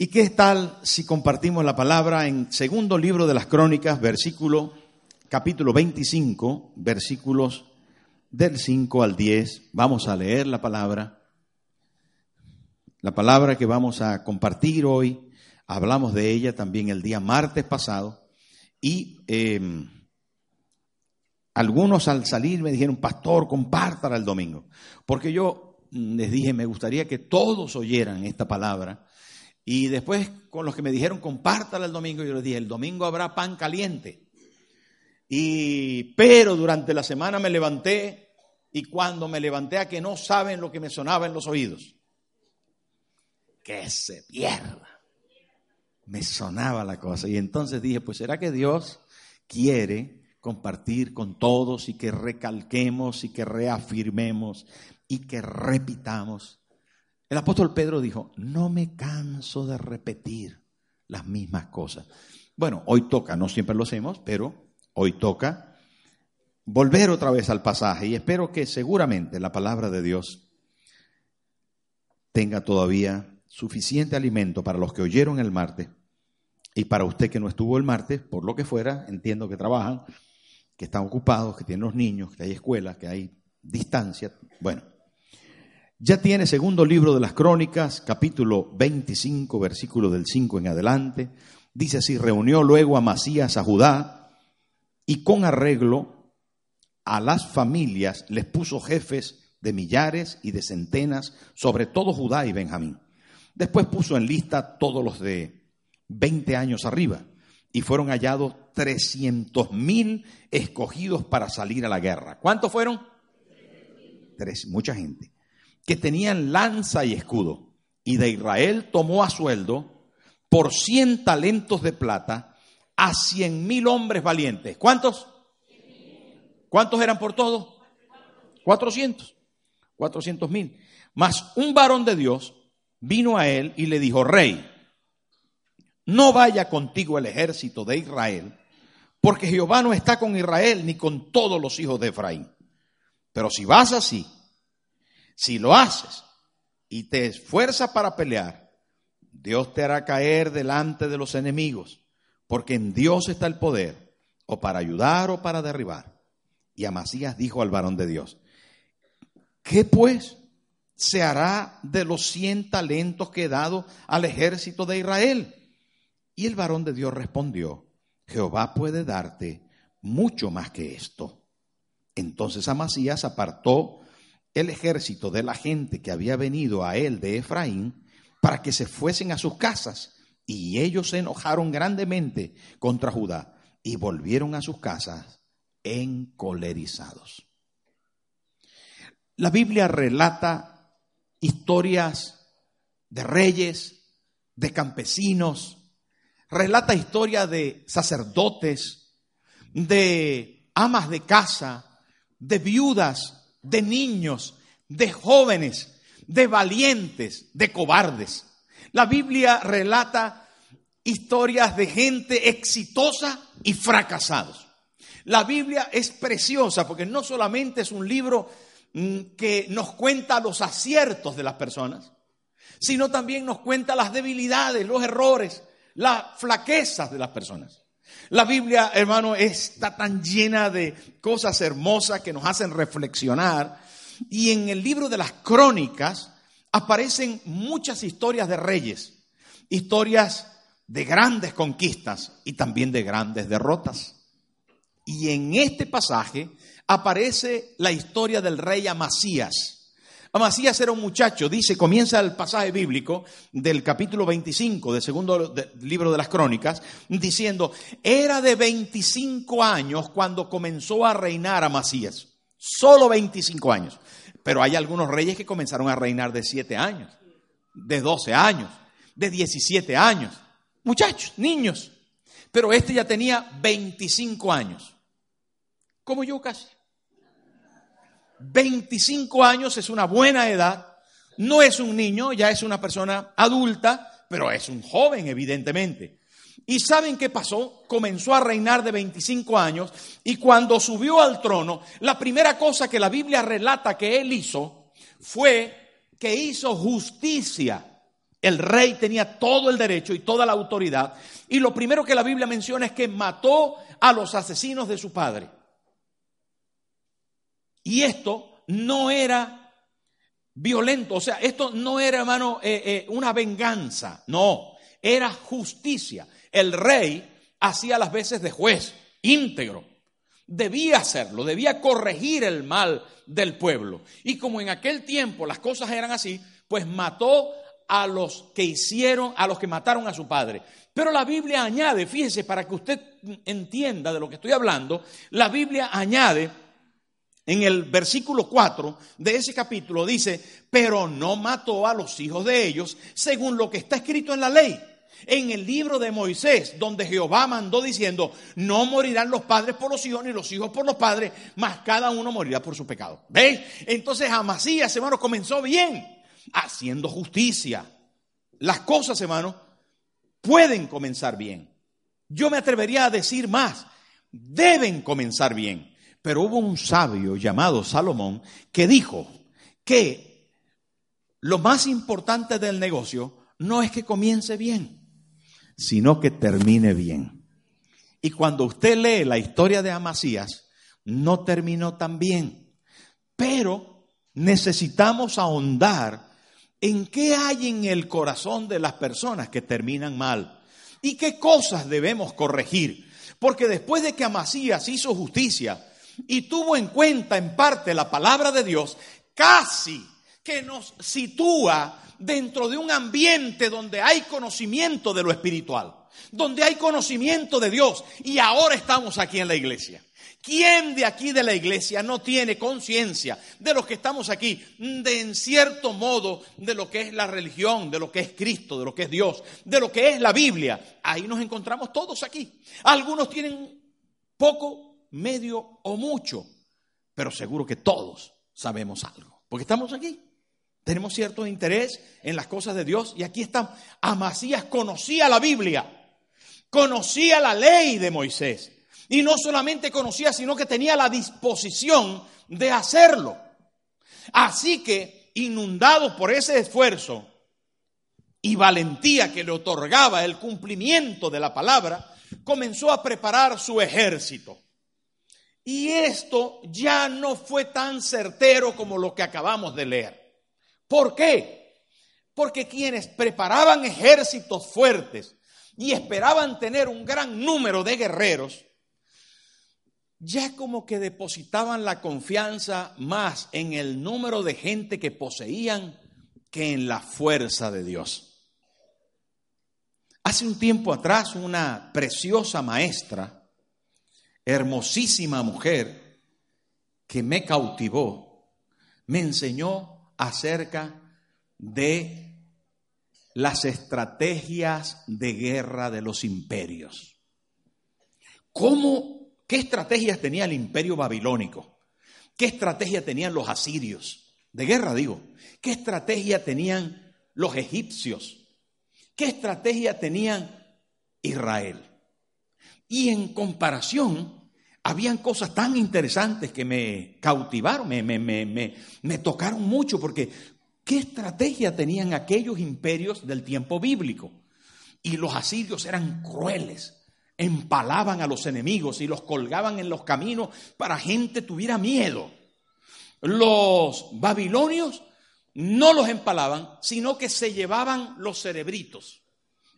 ¿Y qué tal si compartimos la palabra en segundo libro de las Crónicas, versículo capítulo 25, versículos del 5 al 10? Vamos a leer la palabra. La palabra que vamos a compartir hoy, hablamos de ella también el día martes pasado y eh, algunos al salir me dijeron, pastor, compártala el domingo, porque yo les dije, me gustaría que todos oyeran esta palabra y después con los que me dijeron, compártala el domingo, yo les dije, el domingo habrá pan caliente. Y, pero durante la semana me levanté y cuando me levanté a que no saben lo que me sonaba en los oídos. Que se pierda. Me sonaba la cosa. Y entonces dije, pues será que Dios quiere compartir con todos y que recalquemos y que reafirmemos y que repitamos el apóstol Pedro dijo, no me canso de repetir las mismas cosas. Bueno, hoy toca, no siempre lo hacemos, pero hoy toca volver otra vez al pasaje y espero que seguramente la palabra de Dios tenga todavía suficiente alimento para los que oyeron el martes y para usted que no estuvo el martes, por lo que fuera, entiendo que trabajan, que están ocupados, que tienen los niños, que hay escuelas, que hay distancia. Bueno, ya tiene segundo libro de las crónicas, capítulo 25, versículo del 5 en adelante. Dice así, reunió luego a Masías a Judá y con arreglo a las familias les puso jefes de millares y de centenas sobre todo Judá y Benjamín. Después puso en lista todos los de 20 años arriba y fueron hallados 300 mil escogidos para salir a la guerra. ¿Cuántos fueron? Tres, mucha gente que tenían lanza y escudo. Y de Israel tomó a sueldo por cien talentos de plata a cien mil hombres valientes. ¿Cuántos? ¿Cuántos eran por todos? Cuatrocientos. Cuatrocientos mil. Mas un varón de Dios vino a él y le dijo, rey, no vaya contigo el ejército de Israel, porque Jehová no está con Israel ni con todos los hijos de Efraín. Pero si vas así, si lo haces y te esfuerzas para pelear, Dios te hará caer delante de los enemigos, porque en Dios está el poder, o para ayudar o para derribar. Y Amasías dijo al varón de Dios, ¿qué pues se hará de los cien talentos que he dado al ejército de Israel? Y el varón de Dios respondió, Jehová puede darte mucho más que esto. Entonces Amasías apartó el ejército de la gente que había venido a él de Efraín para que se fuesen a sus casas. Y ellos se enojaron grandemente contra Judá y volvieron a sus casas encolerizados. La Biblia relata historias de reyes, de campesinos, relata historias de sacerdotes, de amas de casa, de viudas, de niños, de jóvenes, de valientes, de cobardes. La Biblia relata historias de gente exitosa y fracasados. La Biblia es preciosa porque no solamente es un libro mm, que nos cuenta los aciertos de las personas, sino también nos cuenta las debilidades, los errores, las flaquezas de las personas. La Biblia, hermano, está tan llena de cosas hermosas que nos hacen reflexionar. Y en el libro de las crónicas aparecen muchas historias de reyes, historias de grandes conquistas y también de grandes derrotas. Y en este pasaje aparece la historia del rey Amasías Amasías era un muchacho, dice, comienza el pasaje bíblico del capítulo 25 del segundo libro de las crónicas, diciendo, era de 25 años cuando comenzó a reinar Amasías, solo 25 años. Pero hay algunos reyes que comenzaron a reinar de 7 años, de 12 años, de 17 años. Muchachos, niños. Pero este ya tenía 25 años. Como yo casi. 25 años es una buena edad. No es un niño, ya es una persona adulta, pero es un joven, evidentemente. ¿Y saben qué pasó? Comenzó a reinar de 25 años y cuando subió al trono, la primera cosa que la Biblia relata que él hizo fue que hizo justicia. El rey tenía todo el derecho y toda la autoridad. Y lo primero que la Biblia menciona es que mató a los asesinos de su padre. Y esto no era violento, o sea, esto no era, hermano, eh, eh, una venganza, no, era justicia. El rey hacía las veces de juez, íntegro. Debía hacerlo, debía corregir el mal del pueblo. Y como en aquel tiempo las cosas eran así, pues mató a los que hicieron, a los que mataron a su padre. Pero la Biblia añade, fíjese, para que usted entienda de lo que estoy hablando, la Biblia añade en el versículo 4 de ese capítulo, dice, pero no mató a los hijos de ellos según lo que está escrito en la ley en el libro de Moisés, donde Jehová mandó diciendo, no morirán los padres por los hijos ni los hijos por los padres, mas cada uno morirá por su pecado. ¿Veis? Entonces Amasías, hermano, comenzó bien, haciendo justicia. Las cosas, hermano, pueden comenzar bien. Yo me atrevería a decir más, deben comenzar bien. Pero hubo un sabio llamado Salomón que dijo que lo más importante del negocio no es que comience bien, sino que termine bien. Y cuando usted lee la historia de Amasías, no terminó tan bien. Pero necesitamos ahondar en qué hay en el corazón de las personas que terminan mal y qué cosas debemos corregir. Porque después de que Amasías hizo justicia y tuvo en cuenta en parte la palabra de Dios, casi que nos sitúa dentro de un ambiente donde hay conocimiento de lo espiritual, donde hay conocimiento de Dios. Y ahora estamos aquí en la iglesia. ¿Quién de aquí de la iglesia no tiene conciencia de los que estamos aquí, de en cierto modo, de lo que es la religión, de lo que es Cristo, de lo que es Dios, de lo que es la Biblia? Ahí nos encontramos todos aquí. Algunos tienen poco, medio o mucho, pero seguro que todos sabemos algo, porque estamos aquí. Tenemos cierto interés en las cosas de Dios y aquí está. Amasías conocía la Biblia, conocía la ley de Moisés y no solamente conocía, sino que tenía la disposición de hacerlo. Así que, inundado por ese esfuerzo y valentía que le otorgaba el cumplimiento de la palabra, comenzó a preparar su ejército. Y esto ya no fue tan certero como lo que acabamos de leer. ¿Por qué? Porque quienes preparaban ejércitos fuertes y esperaban tener un gran número de guerreros, ya como que depositaban la confianza más en el número de gente que poseían que en la fuerza de Dios. Hace un tiempo atrás una preciosa maestra, hermosísima mujer, que me cautivó, me enseñó acerca de las estrategias de guerra de los imperios. ¿Cómo, qué estrategias tenía el imperio babilónico? ¿Qué estrategia tenían los asirios? De guerra digo. ¿Qué estrategia tenían los egipcios? ¿Qué estrategia tenían Israel? Y en comparación, habían cosas tan interesantes que me cautivaron, me, me, me, me, tocaron mucho, porque ¿qué estrategia tenían aquellos imperios del tiempo bíblico? Y los asirios eran crueles, empalaban a los enemigos y los colgaban en los caminos para gente tuviera miedo. Los babilonios no los empalaban, sino que se llevaban los cerebritos.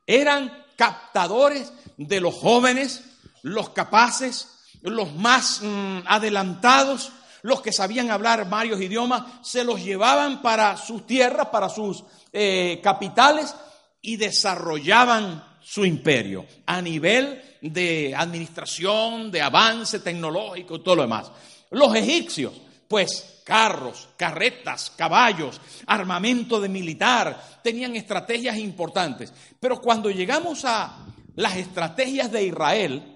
Eran captadores de los jóvenes, los capaces, los más mm, adelantados, los que sabían hablar varios idiomas, se los llevaban para sus tierras, para sus eh, capitales y desarrollaban su imperio a nivel de administración, de avance tecnológico y todo lo demás. Los egipcios, pues carros, carretas, caballos, armamento de militar, tenían estrategias importantes. Pero cuando llegamos a las estrategias de Israel,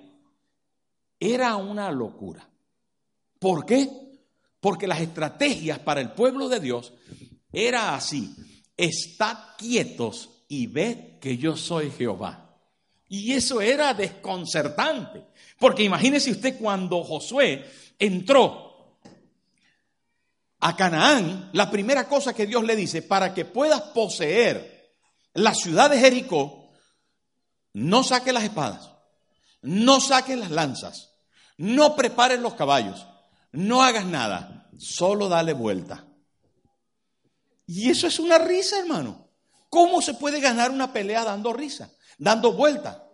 era una locura. ¿Por qué? Porque las estrategias para el pueblo de Dios era así. Estad quietos y ved que yo soy Jehová. Y eso era desconcertante. Porque imagínese usted cuando Josué entró a Canaán, la primera cosa que Dios le dice, para que puedas poseer la ciudad de Jericó, no saque las espadas, no saques las lanzas, no prepares los caballos, no hagas nada, solo dale vuelta. Y eso es una risa, hermano. ¿Cómo se puede ganar una pelea dando risa, dando vuelta?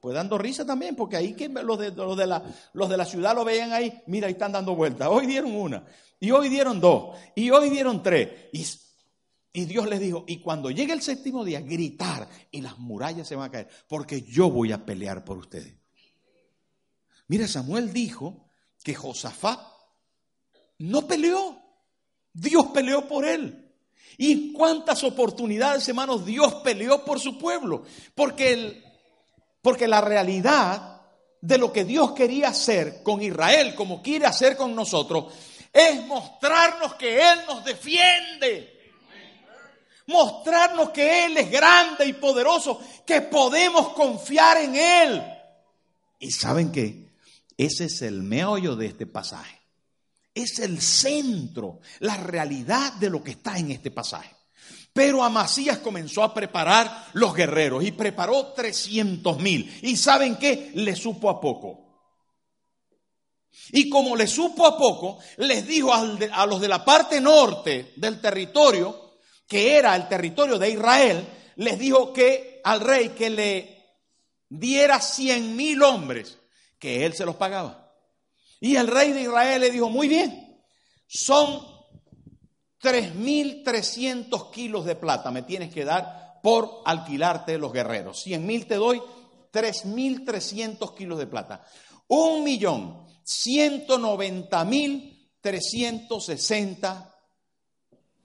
Pues dando risa también, porque ahí que los de, la ciudad lo veían ahí, mira, ahí están dando vueltas. Hoy dieron una, y hoy dieron dos, y hoy dieron tres. Y, y Dios les dijo, y cuando llegue el séptimo día, gritar, y las murallas se van a caer, porque yo voy a pelear por ustedes. Mira, Samuel dijo que Josafat no peleó. Dios peleó por él. ¿Y cuántas oportunidades, hermanos, Dios peleó por su pueblo? Porque, el, porque la realidad de lo que Dios quería hacer con Israel, como quiere hacer con nosotros, es mostrarnos que Él nos defiende. Mostrarnos que Él es grande y poderoso, que podemos confiar en Él. ¿Y saben qué? Ese es el meollo de este pasaje. Es el centro, la realidad de lo que está en este pasaje. Pero Amasías comenzó a preparar los guerreros y preparó 300 mil. ¿Y saben qué? Le supo a poco. Y como le supo a poco, les dijo a los de la parte norte del territorio, que era el territorio de Israel, les dijo que al rey que le diera 100 mil hombres que él se los pagaba. Y el rey de Israel le dijo, muy bien, son 3.300 kilos de plata me tienes que dar por alquilarte los guerreros. 100 mil te doy, 3.300 kilos de plata. Un millón, 190 mil 360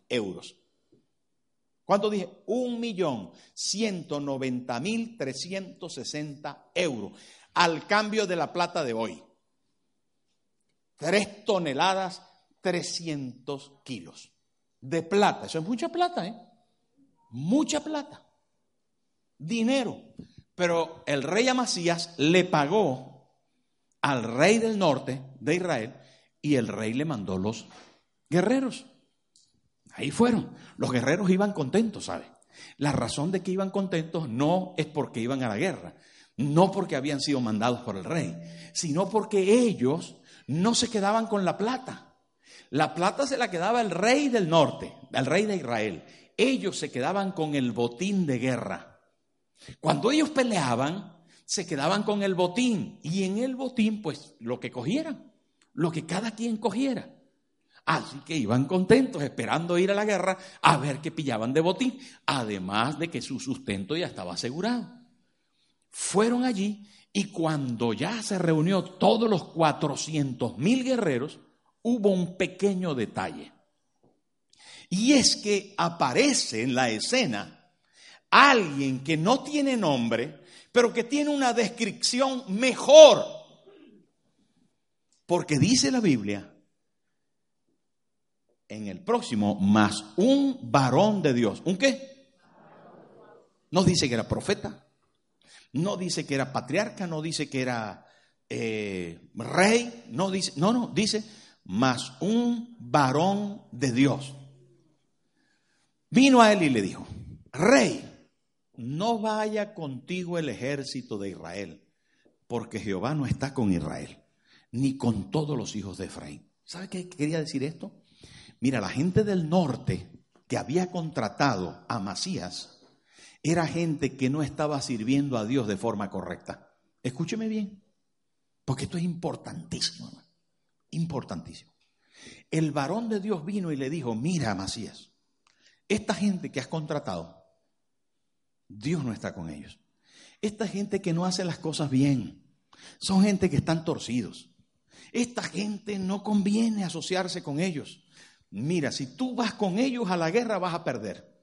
euros. ¿Cuánto dije? Un millón, 190 mil 360 euros al cambio de la plata de hoy. Tres toneladas, 300 kilos de plata. Eso es mucha plata, ¿eh? Mucha plata. Dinero. Pero el rey Amasías le pagó al rey del norte de Israel y el rey le mandó los guerreros. Ahí fueron. Los guerreros iban contentos, ¿sabe? La razón de que iban contentos no es porque iban a la guerra, no porque habían sido mandados por el rey, sino porque ellos no se quedaban con la plata. La plata se la quedaba el rey del norte, el rey de Israel. Ellos se quedaban con el botín de guerra. Cuando ellos peleaban, se quedaban con el botín y en el botín pues lo que cogieran, lo que cada quien cogiera. Así que iban contentos esperando ir a la guerra a ver qué pillaban de botín, además de que su sustento ya estaba asegurado fueron allí y cuando ya se reunió todos los 400 mil guerreros, hubo un pequeño detalle. Y es que aparece en la escena alguien que no tiene nombre, pero que tiene una descripción mejor. Porque dice la Biblia, en el próximo, más un varón de Dios. ¿Un qué? No dice que era profeta, no dice que era patriarca, no dice que era eh, rey, no dice, no, no, dice más un varón de Dios. Vino a él y le dijo, rey, no vaya contigo el ejército de Israel, porque Jehová no está con Israel, ni con todos los hijos de Efraín. ¿Sabe qué quería decir esto? Mira, la gente del norte que había contratado a Masías, era gente que no estaba sirviendo a Dios de forma correcta. Escúcheme bien, porque esto es importantísimo, importantísimo. El varón de Dios vino y le dijo, mira, Macías, esta gente que has contratado, Dios no está con ellos. Esta gente que no hace las cosas bien, son gente que están torcidos. Esta gente no conviene asociarse con ellos. Mira, si tú vas con ellos a la guerra vas a perder.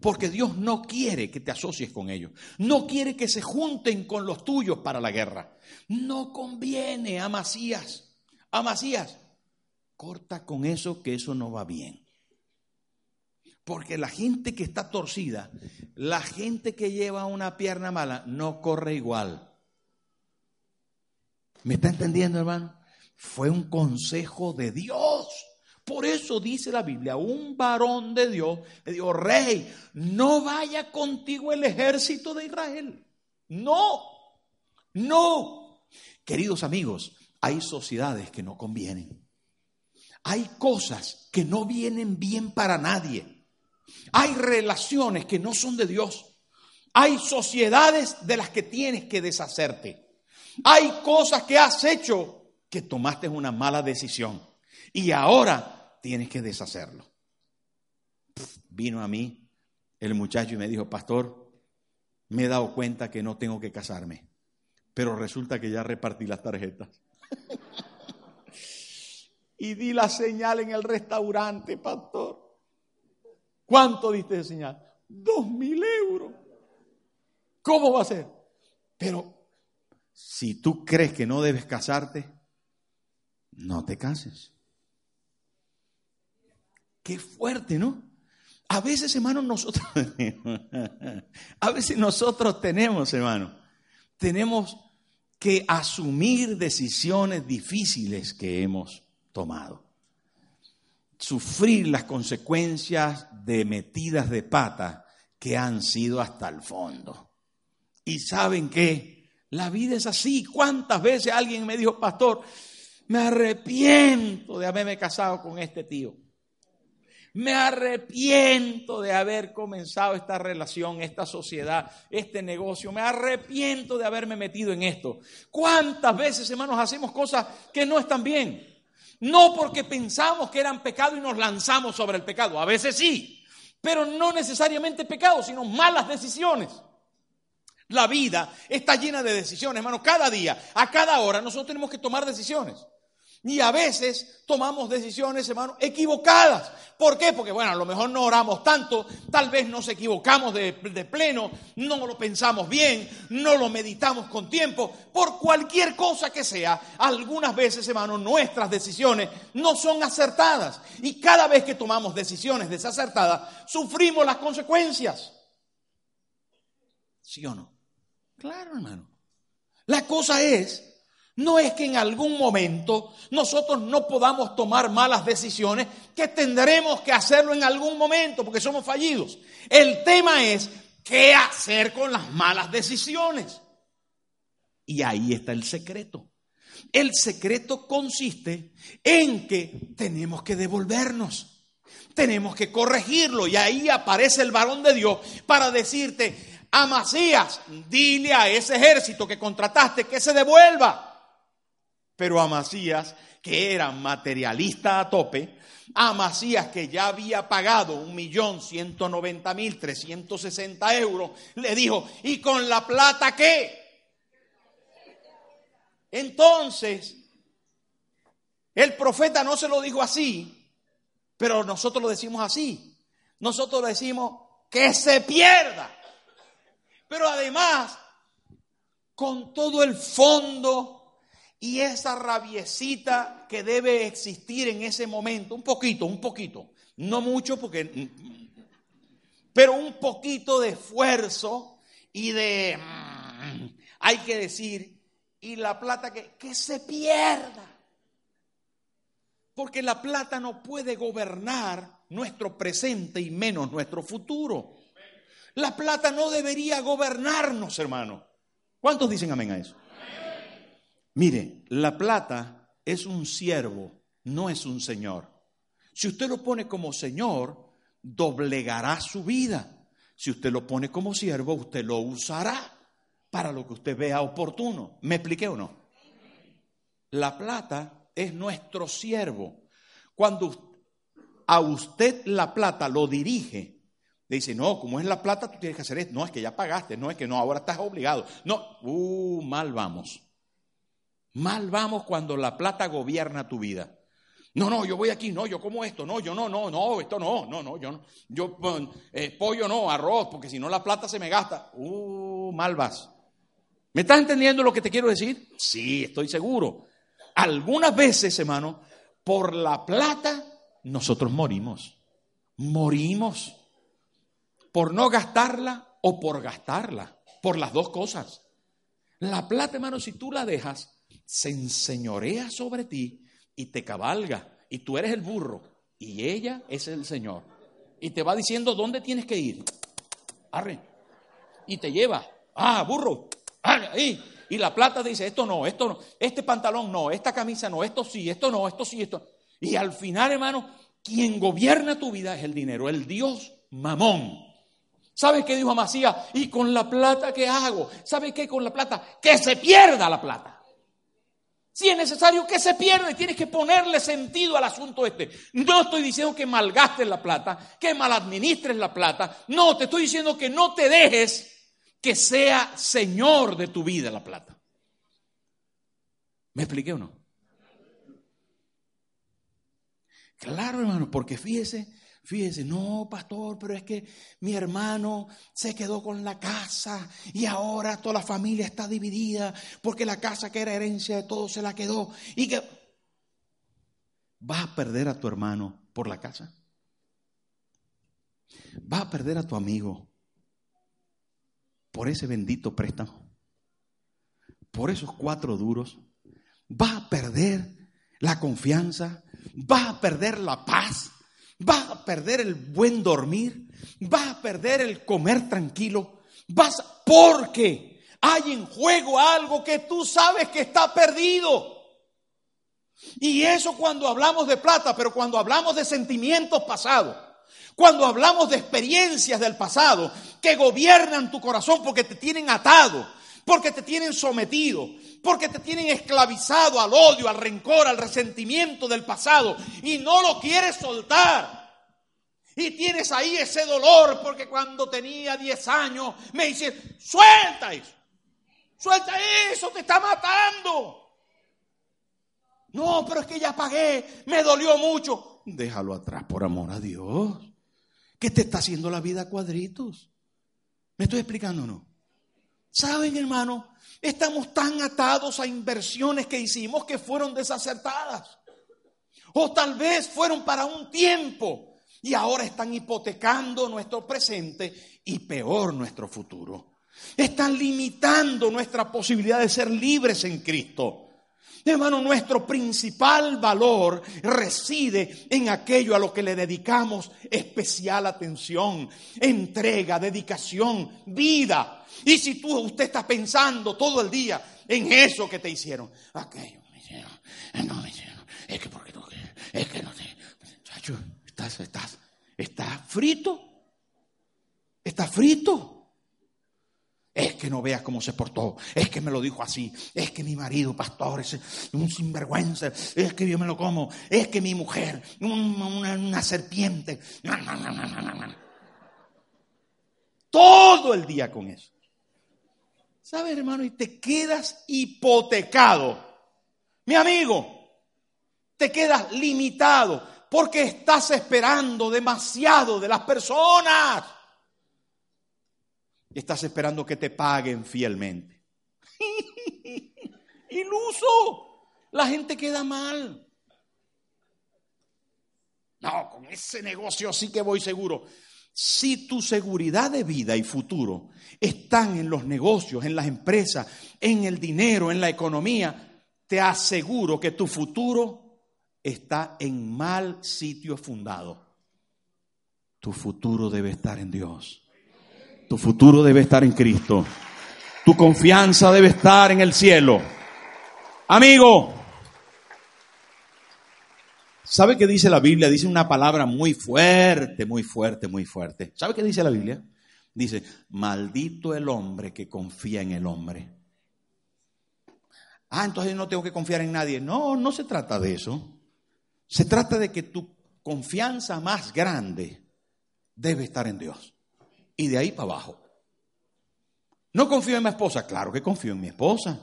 Porque Dios no quiere que te asocies con ellos. No quiere que se junten con los tuyos para la guerra. No conviene, a Amasías. corta con eso que eso no va bien. Porque la gente que está torcida, la gente que lleva una pierna mala, no corre igual. ¿Me está entendiendo, hermano? Fue un consejo de Dios. Por eso dice la Biblia, un varón de Dios le dijo, rey, no vaya contigo el ejército de Israel. No, no. Queridos amigos, hay sociedades que no convienen. Hay cosas que no vienen bien para nadie. Hay relaciones que no son de Dios. Hay sociedades de las que tienes que deshacerte. Hay cosas que has hecho que tomaste una mala decisión. Y ahora tienes que deshacerlo. Vino a mí el muchacho y me dijo, pastor, me he dado cuenta que no tengo que casarme, pero resulta que ya repartí las tarjetas. y di la señal en el restaurante, pastor. ¿Cuánto diste de señal? Dos mil euros. ¿Cómo va a ser? Pero si tú crees que no debes casarte, no te cases. Qué fuerte, ¿no? A veces, hermanos, nosotros, a veces nosotros tenemos, hermano, tenemos que asumir decisiones difíciles que hemos tomado. Sufrir las consecuencias de metidas de pata que han sido hasta el fondo. Y saben qué, la vida es así. ¿Cuántas veces alguien me dijo, pastor, me arrepiento de haberme casado con este tío? Me arrepiento de haber comenzado esta relación, esta sociedad, este negocio. Me arrepiento de haberme metido en esto. ¿Cuántas veces, hermanos, hacemos cosas que no están bien? No porque pensamos que eran pecado y nos lanzamos sobre el pecado. A veces sí, pero no necesariamente pecado, sino malas decisiones. La vida está llena de decisiones, hermanos. Cada día, a cada hora, nosotros tenemos que tomar decisiones. Y a veces tomamos decisiones, hermano, equivocadas. ¿Por qué? Porque, bueno, a lo mejor no oramos tanto, tal vez nos equivocamos de, pleno, no lo pensamos bien, no lo meditamos con tiempo. Por cualquier cosa que sea, algunas veces, hermano, nuestras decisiones no son acertadas. Y cada vez que tomamos decisiones desacertadas, sufrimos las consecuencias. ¿Sí o no? Claro, hermano. La cosa es no es que en algún momento nosotros no podamos tomar malas decisiones, que tendremos que hacerlo en algún momento porque somos fallidos. El tema es qué hacer con las malas decisiones. Y ahí está el secreto. El secreto consiste en que tenemos que devolvernos, tenemos que corregirlo y ahí aparece el varón de Dios para decirte, Amasías, dile a ese ejército que contrataste que se devuelva. Pero Amasías, que era materialista a tope, Amasías, que ya había pagado un millón ciento noventa mil trescientos sesenta euros, le dijo, ¿y con la plata qué? Entonces, el profeta no se lo dijo así, pero nosotros lo decimos así. Nosotros le decimos que se pierda. Pero además, con todo el fondo y esa rabiecita que debe existir en ese momento, un poquito, un poquito, no mucho porque, pero un poquito de esfuerzo y de, hay que decir, y la plata que, que se pierda. Porque la plata no puede gobernar nuestro presente y menos nuestro futuro. La plata no debería gobernarnos, hermano. ¿Cuántos dicen amén a eso? Mire, la plata es un siervo, no es un señor. Si usted lo pone como señor, doblegará su vida. Si usted lo pone como siervo, usted lo usará para lo que usted vea oportuno. ¿Me expliqué o no? La plata es nuestro siervo. Cuando a usted la plata lo dirige, dice, no, como es la plata, tú tienes que hacer esto. No, es que ya pagaste, no es que no, ahora estás obligado. No, uh, mal vamos Mal vamos cuando la plata gobierna tu vida. No, no, yo voy aquí, no, yo como esto, no, yo no, no, no, esto no, no, no, yo no, yo eh, pollo no, arroz, porque si no la plata se me gasta. Uh, mal vas. ¿Me estás entendiendo lo que te quiero decir? Sí, estoy seguro. Algunas veces, hermano, por la plata nosotros morimos. Morimos por no gastarla o por gastarla, por las dos cosas. La plata, hermano, si tú la dejas, se enseñorea sobre ti y te cabalga. Y tú eres el burro y ella es el Señor. Y te va diciendo dónde tienes que ir. Arre. Y te lleva. Ah, burro. Ahí. Y la plata dice, esto no, esto no, este pantalón no, esta camisa no, esto sí, esto no, esto sí, esto. Y al final, hermano, quien gobierna tu vida es el dinero, el Dios mamón. ¿Sabes qué dijo Amasías? ¿Y con la plata qué hago? ¿Sabes qué con la plata? Que se pierda la plata. Si es necesario que se pierda, tienes que ponerle sentido al asunto este. No estoy diciendo que malgastes la plata, que maladministres la plata. No, te estoy diciendo que no te dejes que sea Señor de tu vida la plata. ¿Me expliqué o no? Claro, hermano, porque fíjese, Fíjese, no, pastor, pero es que mi hermano se quedó con la casa y ahora toda la familia está dividida porque la casa que era herencia de todos se la quedó. Y que vas a perder a tu hermano por la casa. Vas a perder a tu amigo por ese bendito préstamo. Por esos cuatro duros. Vas a perder la confianza. Vas a perder la paz vas a perder el buen dormir, vas a perder el comer tranquilo, vas porque hay en juego algo que tú sabes que está perdido. Y eso cuando hablamos de plata, pero cuando hablamos de sentimientos pasados, cuando hablamos de experiencias del pasado que gobiernan tu corazón porque te tienen atado, porque te tienen sometido, porque te tienen esclavizado al odio, al rencor, al resentimiento del pasado y no lo quieres soltar. Y tienes ahí ese dolor porque cuando tenía 10 años me dice, suelta eso, suelta eso, te está matando. No, pero es que ya pagué, me dolió mucho. Déjalo atrás, por amor a Dios. ¿Qué te está haciendo la vida cuadritos? ¿Me estoy explicando o no? ¿Saben, hermano? Estamos tan atados a inversiones que hicimos que fueron desacertadas. O tal vez fueron para un tiempo y ahora están hipotecando nuestro presente y peor nuestro futuro. Están limitando nuestra posibilidad de ser libres en Cristo. Hermano, nuestro principal valor reside en aquello a lo que le dedicamos especial atención, entrega, dedicación, vida. Y si tú, usted está pensando todo el día en eso que te hicieron, aquello me no es que porque no, es que no te, muchacho, estás, estás, estás frito, está frito. Es que no veas cómo se portó, es que me lo dijo así, es que mi marido, pastor, es un sinvergüenza, es que yo me lo como, es que mi mujer, una, una serpiente. Todo el día con eso. ¿Sabes, hermano? Y te quedas hipotecado. Mi amigo, te quedas limitado porque estás esperando demasiado de las personas. Estás esperando que te paguen fielmente. Iluso. La gente queda mal. No, con ese negocio sí que voy seguro. Si tu seguridad de vida y futuro están en los negocios, en las empresas, en el dinero, en la economía, te aseguro que tu futuro está en mal sitio fundado. Tu futuro debe estar en Dios. Tu futuro debe estar en Cristo. Tu confianza debe estar en el cielo. Amigo, ¿Sabe qué dice la Biblia? Dice una palabra muy fuerte, muy fuerte, muy fuerte. ¿Sabe qué dice la Biblia? Dice, maldito el hombre que confía en el hombre. Ah, entonces no tengo que confiar en nadie. No, no se trata de eso. Se trata de que tu confianza más grande debe estar en Dios. Y de ahí para abajo. No confío en mi esposa. Claro que confío en mi esposa.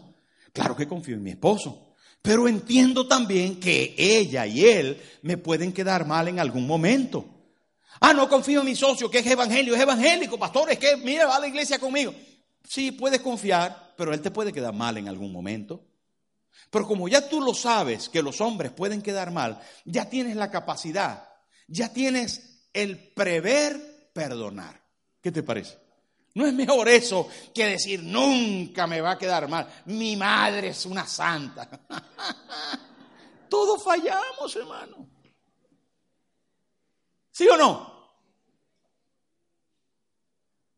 Claro que confío en mi esposo, pero entiendo también que ella y él me pueden quedar mal en algún momento. Ah, no confío en mi socio, que es evangelio, es evangélico, pastor, es que, mira, va a la iglesia conmigo. Sí, puedes confiar, pero él te puede quedar mal en algún momento. Pero como ya tú lo sabes que los hombres pueden quedar mal, ya tienes la capacidad, ya tienes el prever perdonar. ¿Qué te parece? No es mejor eso que decir nunca me va a quedar mal. Mi madre es una santa. Todos fallamos, hermano. ¿Sí o no?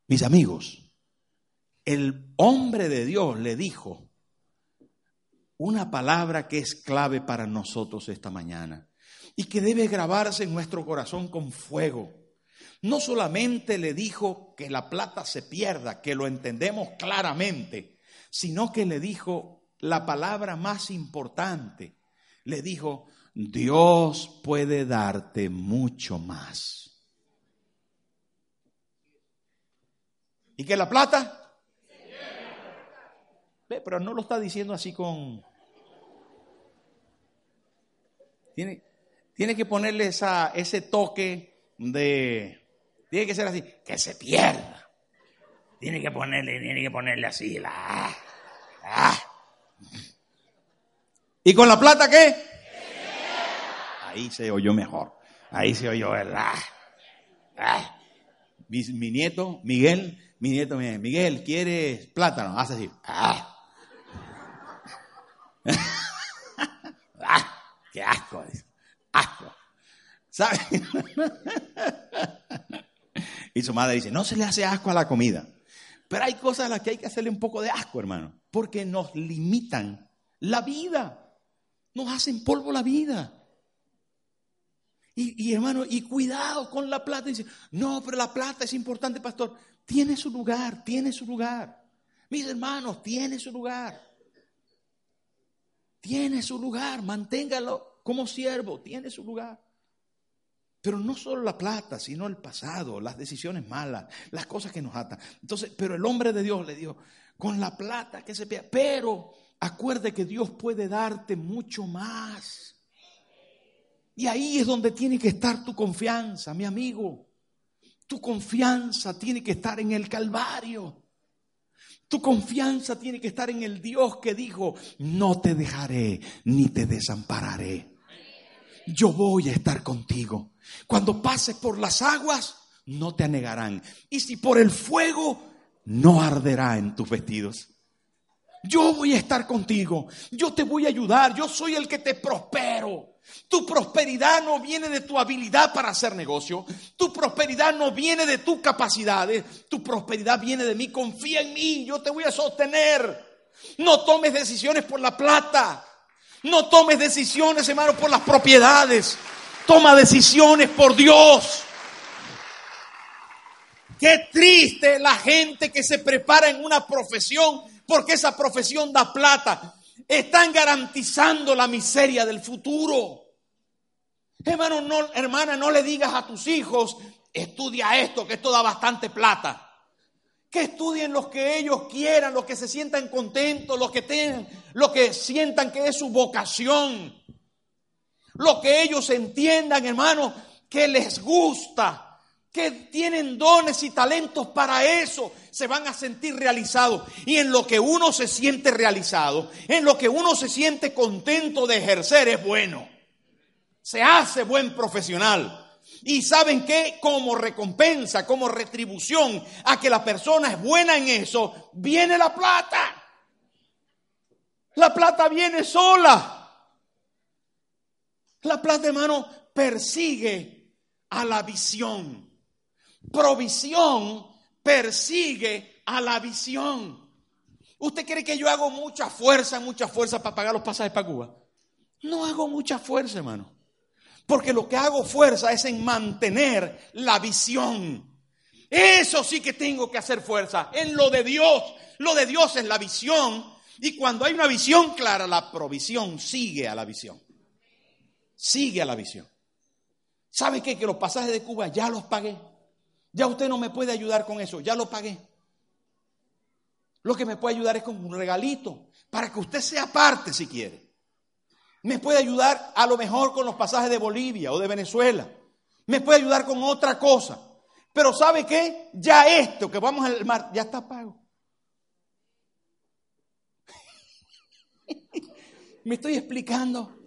Mis amigos, el hombre de Dios le dijo una palabra que es clave para nosotros esta mañana y que debe grabarse en nuestro corazón con fuego. No solamente le dijo que la plata se pierda, que lo entendemos claramente, sino que le dijo la palabra más importante. Le dijo, Dios puede darte mucho más. ¿Y que la plata? pero no lo está diciendo así con... Tiene, tiene que ponerle esa, ese toque de... Tiene que ser así, que se pierda. Tiene que ponerle, tiene que ponerle así la... Ah. ¿Y con la plata qué? Ahí se oyó mejor. Ahí se oyó, ¿verdad? Ah. Mi, mi, nieto, Miguel, mi nieto, Miguel, ¿quieres plátano? Hace así. Ah. ¡Ah! ¡Qué! ¡Asco! ¿Sabe? y su madre dice, no se le hace asco a la comida. Pero hay cosas a las que hay que hacerle un poco de asco, hermano, porque nos limitan la vida, nos hacen polvo la vida. Y, y, hermano, y cuidado con la plata. Dice, no, pero la plata es importante, pastor. Tiene su lugar, tiene su lugar. Mis hermanos, tiene su lugar. Tiene su lugar, manténgalo como siervo, tiene su lugar. Pero no solo la plata, sino el pasado, las decisiones malas, las cosas que nos atan. Entonces, pero el hombre de Dios le dijo, con la plata que se pierda, pero acuerde que Dios puede darte mucho más. Y ahí es donde tiene que estar tu confianza, mi amigo. Tu confianza tiene que estar en el Calvario. Tu confianza tiene que estar en el Dios que dijo, no te dejaré ni te desampararé. Yo voy a estar contigo. Cuando pases por las aguas, no te anegarán. Y si por el fuego, no arderá en tus vestidos. Yo voy a estar contigo. Yo te voy a ayudar. Yo soy el que te prospero. Tu prosperidad no viene de tu habilidad para hacer negocio. Tu prosperidad no viene de tus capacidades. Tu prosperidad viene de mí. Confía en mí. Yo te voy a sostener. No tomes decisiones por la plata. No tomes decisiones, hermano, por las propiedades. Toma decisiones por Dios. Qué triste la gente que se prepara en una profesión porque esa profesión da plata están garantizando la miseria del futuro. Hermano, no, hermana, no le digas a tus hijos, estudia esto, que esto da bastante plata. Que estudien los que ellos quieran, los que se sientan contentos, los que tengan, los que sientan que es su vocación. Lo que ellos entiendan, hermano, que les gusta que tienen dones y talentos para eso, se van a sentir realizados. Y en lo que uno se siente realizado, en lo que uno se siente contento de ejercer, es bueno. Se hace buen profesional. Y saben que como recompensa, como retribución a que la persona es buena en eso, viene la plata. La plata viene sola. La plata, hermano, persigue a la visión provisión persigue a la visión. ¿Usted cree que yo hago mucha fuerza, mucha fuerza para pagar los pasajes para Cuba? No hago mucha fuerza, hermano. Porque lo que hago fuerza es en mantener la visión. Eso sí que tengo que hacer fuerza. En lo de Dios. Lo de Dios es la visión. Y cuando hay una visión clara, la provisión sigue a la visión. Sigue a la visión. ¿Sabe qué? Que los pasajes de Cuba ya los pagué. Ya usted no me puede ayudar con eso, ya lo pagué. Lo que me puede ayudar es con un regalito, para que usted sea parte si quiere. Me puede ayudar a lo mejor con los pasajes de Bolivia o de Venezuela. Me puede ayudar con otra cosa. Pero ¿sabe qué? Ya esto que vamos al mar, ya está pago. Me estoy explicando.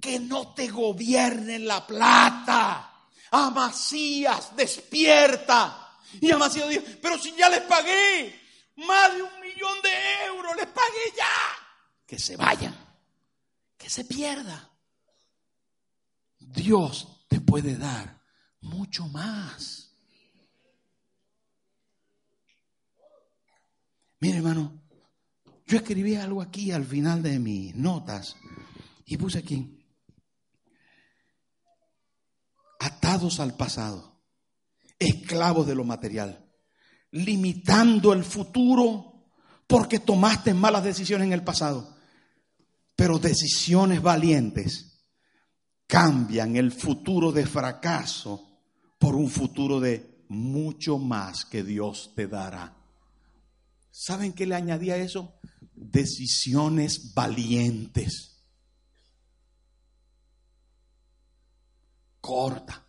Que no te gobierne la plata. Amasías, despierta. Y Amasías dijo, pero si ya les pagué más de un millón de euros, les pagué ya. Que se vayan, se pierda. Dios te puede dar mucho más. Mire, hermano, yo escribí algo aquí al final de mis notas y puse aquí, atados al pasado, esclavos de lo material, limitando el futuro porque tomaste malas decisiones en el pasado. Pero decisiones valientes cambian el futuro de fracaso por un futuro de mucho más que Dios te dará. ¿Saben qué le añadía eso? Decisiones valientes. Corta.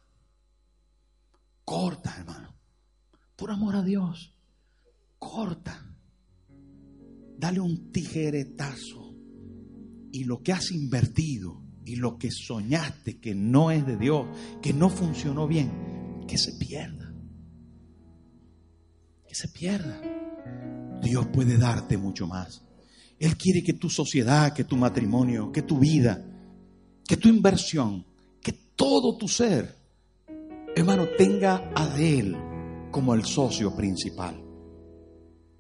Corta, hermano. Por amor a Dios. Corta. Dale un tijeretazo. Y lo que has invertido y lo que soñaste que no es de Dios, que no funcionó bien, que se pierda. Que se pierda. Dios puede darte mucho más. Él quiere que tu sociedad, que tu matrimonio, que tu vida, que tu inversión todo tu ser, hermano, tenga a Él como el socio principal.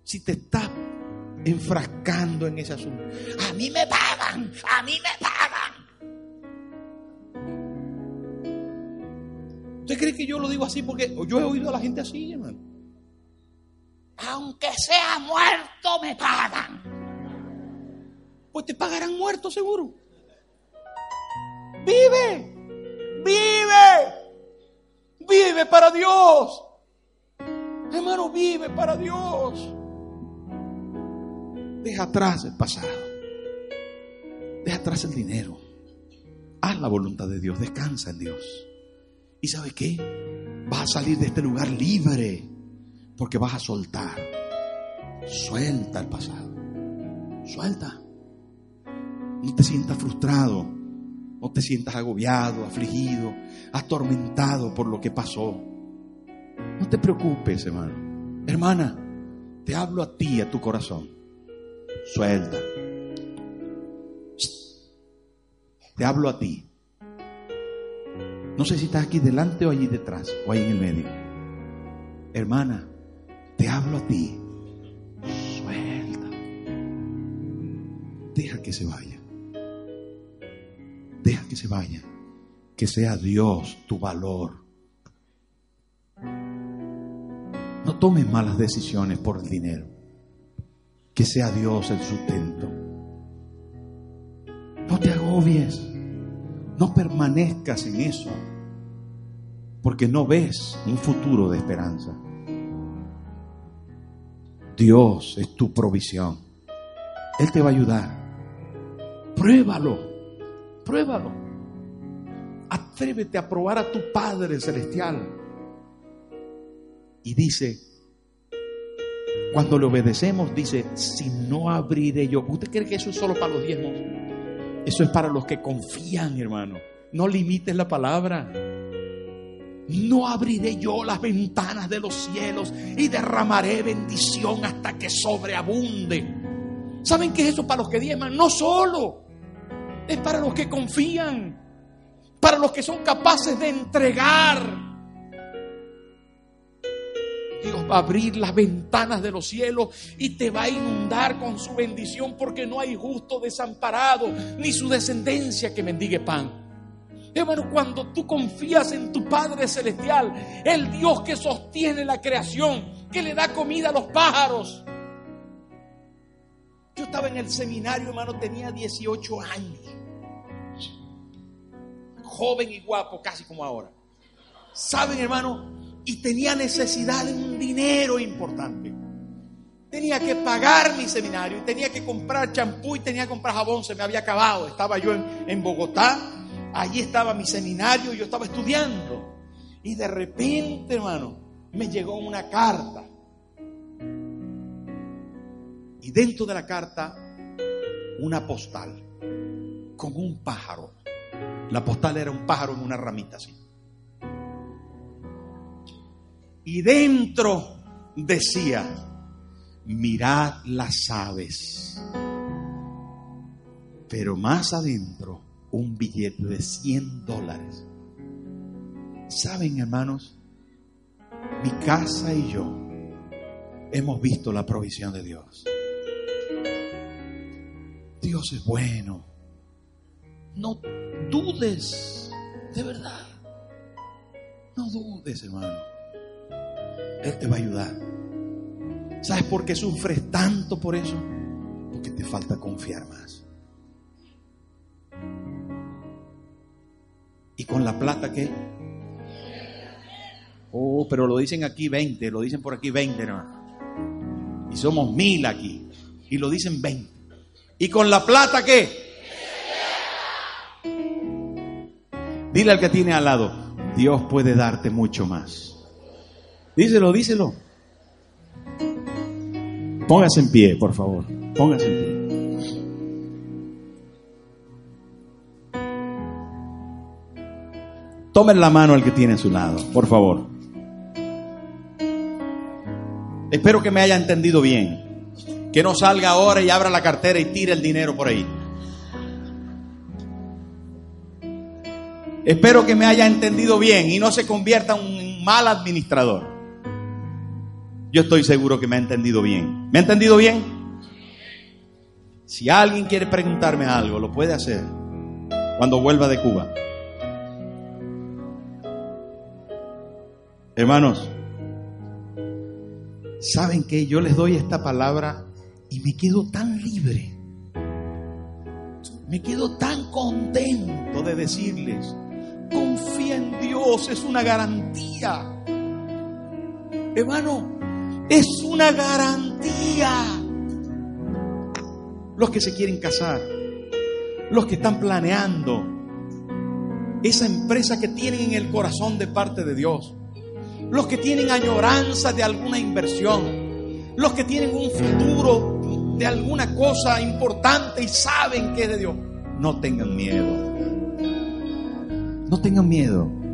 Si te estás enfrascando en ese asunto, a mí me pagan, a mí me pagan. ¿Usted cree que yo lo digo así porque yo he oído a la gente así, hermano? Aunque sea muerto, me pagan. Pues te pagarán muerto seguro. Vive. Vive. Vive para Dios. Hermano, vive para Dios. Deja atrás el pasado. Deja atrás el dinero. Haz la voluntad de Dios. Descansa en Dios. ¿Y sabe qué? Vas a salir de este lugar libre. Porque vas a soltar. Suelta el pasado. Suelta. No te sientas frustrado. No te sientas agobiado, afligido, atormentado por lo que pasó. No te preocupes, hermano. Hermana, te hablo a ti, a tu corazón. Suelta. Te hablo a ti. No sé si estás aquí delante o allí detrás o ahí en el medio. Hermana, te hablo a ti. Suelta. Deja que se vaya. Deja que se vaya. Que sea Dios tu valor. No tomes malas decisiones por el dinero. Que sea Dios el sustento. No te agobies. No permanezcas en eso. Porque no ves un futuro de esperanza. Dios es tu provisión. Él te va a ayudar. Pruébalo. Pruébalo. Atrévete a probar a tu Padre Celestial. Y dice, cuando le obedecemos, dice, si no abriré yo. ¿Usted cree que eso es solo para los diezmos? Eso es para los que confían, hermano. No limites la palabra. No abriré yo las ventanas de los cielos y derramaré bendición hasta que sobreabunde. ¿Saben qué es eso para los que diezman? No solo es para los que confían, para los que son capaces de entregar. Dios va a abrir las ventanas de los cielos y te va a inundar con su bendición porque no hay justo desamparado ni su descendencia que mendigue pan. Hermano, cuando tú confías en tu Padre Celestial, el Dios que sostiene la creación, que le da comida a los pájaros, yo estaba en el seminario, hermano, tenía 18 años. Joven y guapo, casi como ahora. ¿Saben, hermano? Y tenía necesidad de un dinero importante. tenía que pagar mi seminario, y tenía que comprar champú y tenía que comprar jabón, se me había acabado. Estaba yo en, en Bogotá, allí estaba mi seminario, yo estaba estudiando. Y de repente, hermano, me llegó una carta. Y dentro de la carta, una postal con un pájaro. La postal era un pájaro en una ramita así. Y dentro decía, mirad las aves. Pero más adentro, un billete de 100 dólares. ¿Saben, hermanos? Mi casa y yo hemos visto la provisión de Dios. Dios es bueno. No dudes, de verdad. No dudes, hermano. Él te va a ayudar. ¿Sabes por qué sufres tanto por eso? Porque te falta confiar más. ¿Y con la plata qué? Oh, pero lo dicen aquí 20, lo dicen por aquí 20, hermano. Y somos mil aquí. Y lo dicen 20. ¿Y con la plata qué? Dile al que tiene al lado, Dios puede darte mucho más. Díselo, díselo. Póngase en pie, por favor. Póngase en pie. Tomen la mano al que tiene a su lado, por favor. Espero que me haya entendido bien. Que no salga ahora y abra la cartera y tire el dinero por ahí. Espero que me haya entendido bien y no se convierta en un mal administrador. Yo estoy seguro que me ha entendido bien. ¿Me ha entendido bien? Si alguien quiere preguntarme algo, lo puede hacer cuando vuelva de Cuba. Hermanos, ¿saben que Yo les doy esta palabra y me quedo tan libre. Me quedo tan contento de decirles, confía en Dios, es una garantía. Hermano, es una garantía. Los que se quieren casar, los que están planeando, esa empresa que tienen en el corazón de parte de Dios, los que tienen añoranza de alguna inversión, los que tienen un futuro de alguna cosa importante y saben que es de Dios, no tengan miedo. No tengan miedo.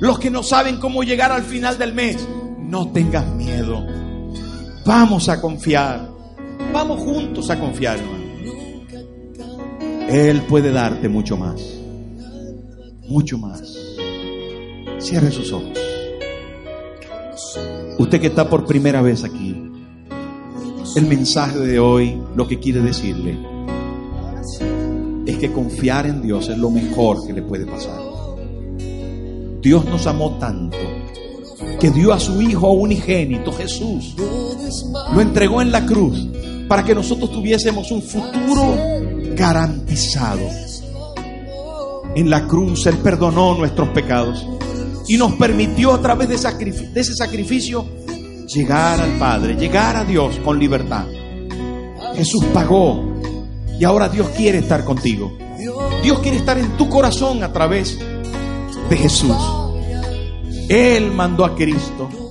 Los que no saben cómo llegar al final del mes, no tengan miedo. Vamos a confiar. Vamos juntos a confiar, hermano. Él puede darte mucho más. Mucho más. Cierre sus ojos. Usted que está por primera vez aquí, el mensaje de hoy lo que quiere decirle es que confiar en Dios es lo mejor que le puede pasar. Dios nos amó tanto que dio a su Hijo unigénito, Jesús. Lo entregó en la cruz para que nosotros tuviésemos un futuro garantizado. En la cruz Él perdonó nuestros pecados y nos permitió a través de, de ese sacrificio llegar al Padre, llegar a Dios con libertad. Jesús pagó y ahora Dios quiere estar contigo. Dios quiere estar en tu corazón a través de Jesús. Él mandó a Cristo